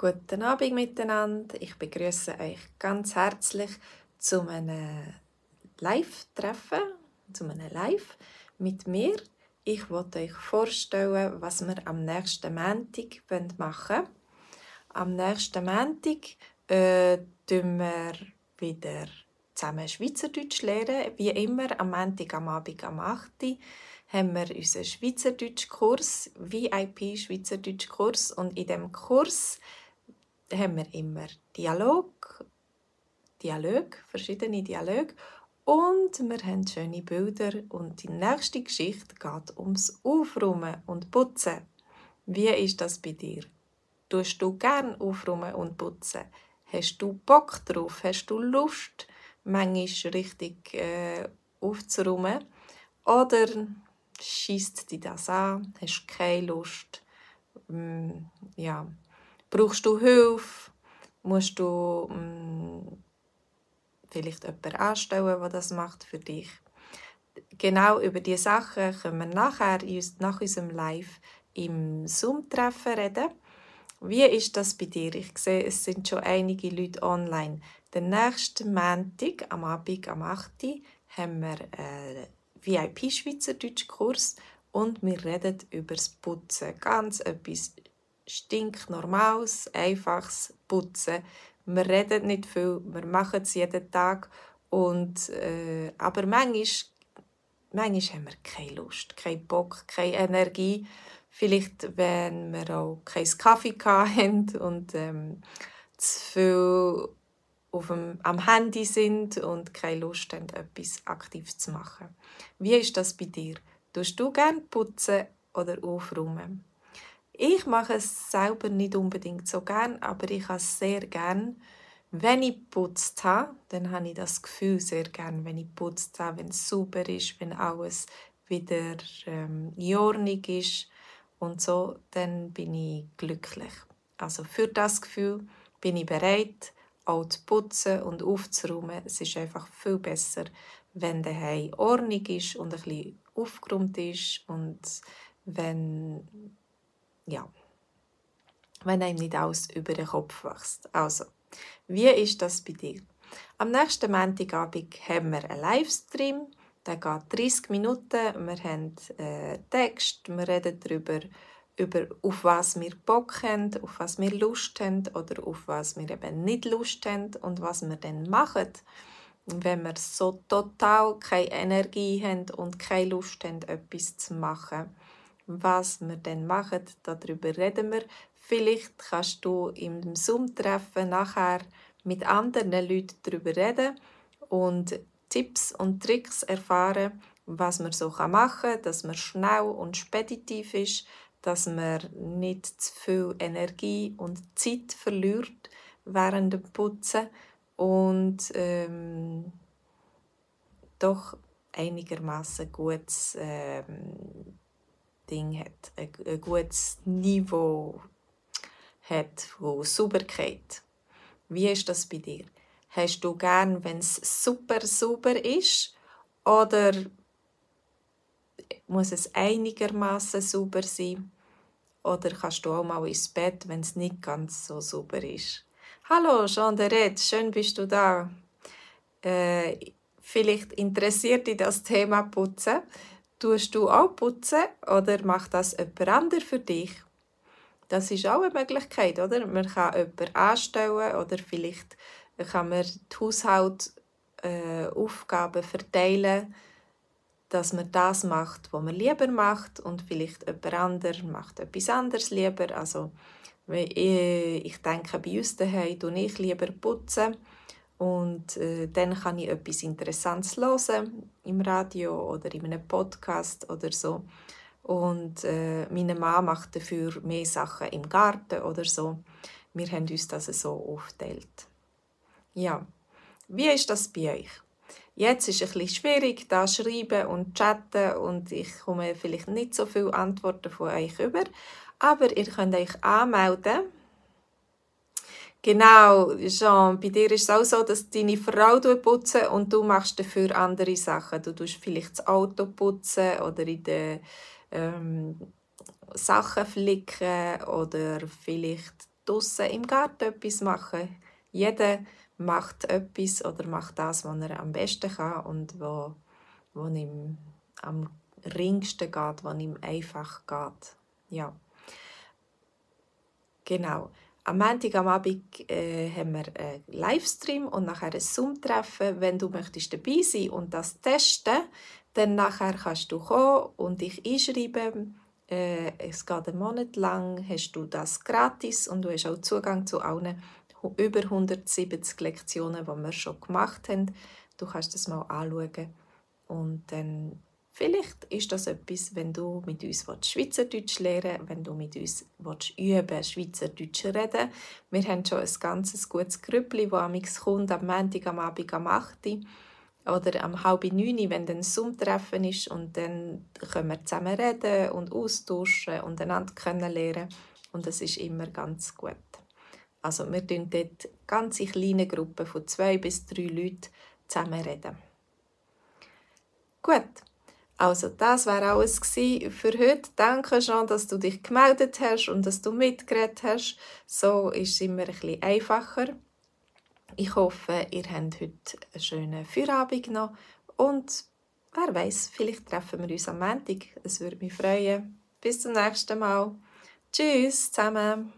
Guten Abend miteinander. Ich begrüße euch ganz herzlich zu einem Live-Treffen, zu einem Live mit mir. Ich wollte euch vorstellen, was wir am nächsten Montag machen wollen. Am nächsten Montag äh, wir wieder zusammen Schweizerdeutsch lernen. Wie immer, am Montag am Abend am 8 Uhr haben wir unseren Schweizerdeutsch-Kurs, VIP-Schweizerdeutsch-Kurs. Und in diesem Kurs haben wir immer Dialog, Dialog, verschiedene Dialoge. Und wir haben schöne Bilder. Und die nächste Geschichte geht ums Aufräumen und Putzen. Wie ist das bei dir? Tust du gern aufräumen und putzen? Hast du Bock drauf? Hast du Lust, manchmal richtig äh, aufzuräumen? Oder schießt dich das an? Hast du keine Lust? Mm, ja. Brauchst du Hilfe? Musst du mm, vielleicht jemanden anstellen, der das macht für dich? Genau über diese Sachen können wir nachher nach unserem Live im Zoom-Treffen reden. Wie ist das bei dir? Ich sehe, es sind schon einige Leute online. Den nächsten Montag, am Abend, am 8. haben wir einen VIP-Schweizerdeutsch-Kurs und wir reden über das Putzen. Ganz etwas stinknormales, einfaches Putzen. Wir reden nicht viel, wir machen es jeden Tag. Und, äh, aber manchmal, manchmal haben wir keine Lust, keinen Bock, keine Energie. Vielleicht, wenn wir auch keinen Kaffee haben und ähm, zu viel auf dem, am Handy sind und keine Lust haben, etwas aktiv zu machen. Wie ist das bei dir? Tust du gerne putzen oder aufräumen? Ich mache es selber nicht unbedingt so gern, aber ich habe es sehr gern. Wenn ich putzt habe, dann habe ich das Gefühl sehr gern, wenn ich putzt habe, wenn es sauber ist, wenn alles wieder ähm, in Ordnung ist und so, dann bin ich glücklich. Also für das Gefühl bin ich bereit, auch zu putzen und aufzuräumen. Es ist einfach viel besser, wenn der Hai Ordnung ist und ein bisschen aufgeräumt ist und wenn wenn einem nicht alles über den Kopf wächst. Also, wie ist das bei dir? Am nächsten Montagabend haben wir einen Livestream der geht 30 Minuten. Wir haben äh, Text, wir reden darüber, über, auf was wir Bock haben, auf was wir Lust haben oder auf was wir eben nicht Lust haben und was wir dann machen, wenn wir so total keine Energie haben und keine Lust haben, etwas zu machen. Was wir dann machen, darüber reden wir. Vielleicht kannst du im Zoom-Treffen nachher mit anderen Leuten darüber reden und Tipps und Tricks erfahren, was man so machen kann, dass man schnell und speditiv ist, dass man nicht zu viel Energie und Zeit verliert während dem Putzen und ähm, doch einigermaßen gutes ähm, Ding hat, ein, ein gutes Niveau hat von Sauberkeit. Wie ist das bei dir? Hast du gern, wenn es super sauber ist? Oder muss es einigermaßen sauber sein? Oder kannst du auch mal ins Bett, wenn es nicht ganz so sauber ist? Hallo, Jean Deret, schön bist du da. Äh, vielleicht interessiert dich das Thema Putzen. Tust du auch putzen oder macht das jemand anderes für dich? Das ist auch eine Möglichkeit, oder? Man kann jemanden anstellen oder vielleicht kann man die Haushaltsaufgaben äh, verteilen, dass man das macht, was man lieber macht und vielleicht jemand anderes macht etwas anderes lieber. Also ich denke, bei uns daheim tue ich lieber putzen und äh, dann kann ich etwas Interessantes hören im Radio oder in einem Podcast oder so. Und äh, meine Mama macht dafür mehr Sachen im Garten oder so. Wir haben uns das so aufgeteilt. Ja, wie ist das bei euch? Jetzt ist es bisschen schwierig, da schreiben und chatten und ich komme vielleicht nicht so viele Antworten von euch über, aber ihr könnt euch anmelden. Genau, Jean, bei dir ist es auch so, dass deine Frau putzen und du machst dafür andere Sachen. Du tust vielleicht das Auto putzen oder in den ähm, Sachen flicken oder vielleicht draußen im Garten etwas machen. Jeder macht etwas oder macht das, was er am besten kann und wo, wo ihm am ringsten geht, was ihm einfach geht. Ja. Genau. Am Montag am Abend äh, haben wir einen Livestream und nachher ein Zoom-Treffen. Wenn du möchtest dabei sein und das testen, dann nachher kannst du kommen und dich einschreiben. Äh, es geht einen Monat lang, hast du das gratis und du hast auch Zugang zu allen über 170 Lektionen, die wir schon gemacht haben. Du kannst das mal anschauen und dann vielleicht ist das etwas, wenn du mit uns Schweizerdeutsch lernen willst, wenn du mit uns üben Schweizerdeutsch reden Wir haben schon ein ganz gutes Grüppli, das am kommt, am Montag, am Abend, am 8 oder am halb neun, wenn dann Zoom-Treffen ist und dann können wir zusammen reden und austauschen und einander kennenlernen und das ist immer ganz gut. Also wir reden dort ganz kleine Gruppen von zwei bis drei Leuten zusammen reden. Gut, also das war alles für heute. Danke schon, dass du dich gemeldet hast und dass du mitgeredet hast. So ist es immer ein bisschen einfacher. Ich hoffe, ihr habt heute einen schönen Feierabend noch und wer weiß, vielleicht treffen wir uns am Montag. Es würde mich freuen. Bis zum nächsten Mal. Tschüss zusammen.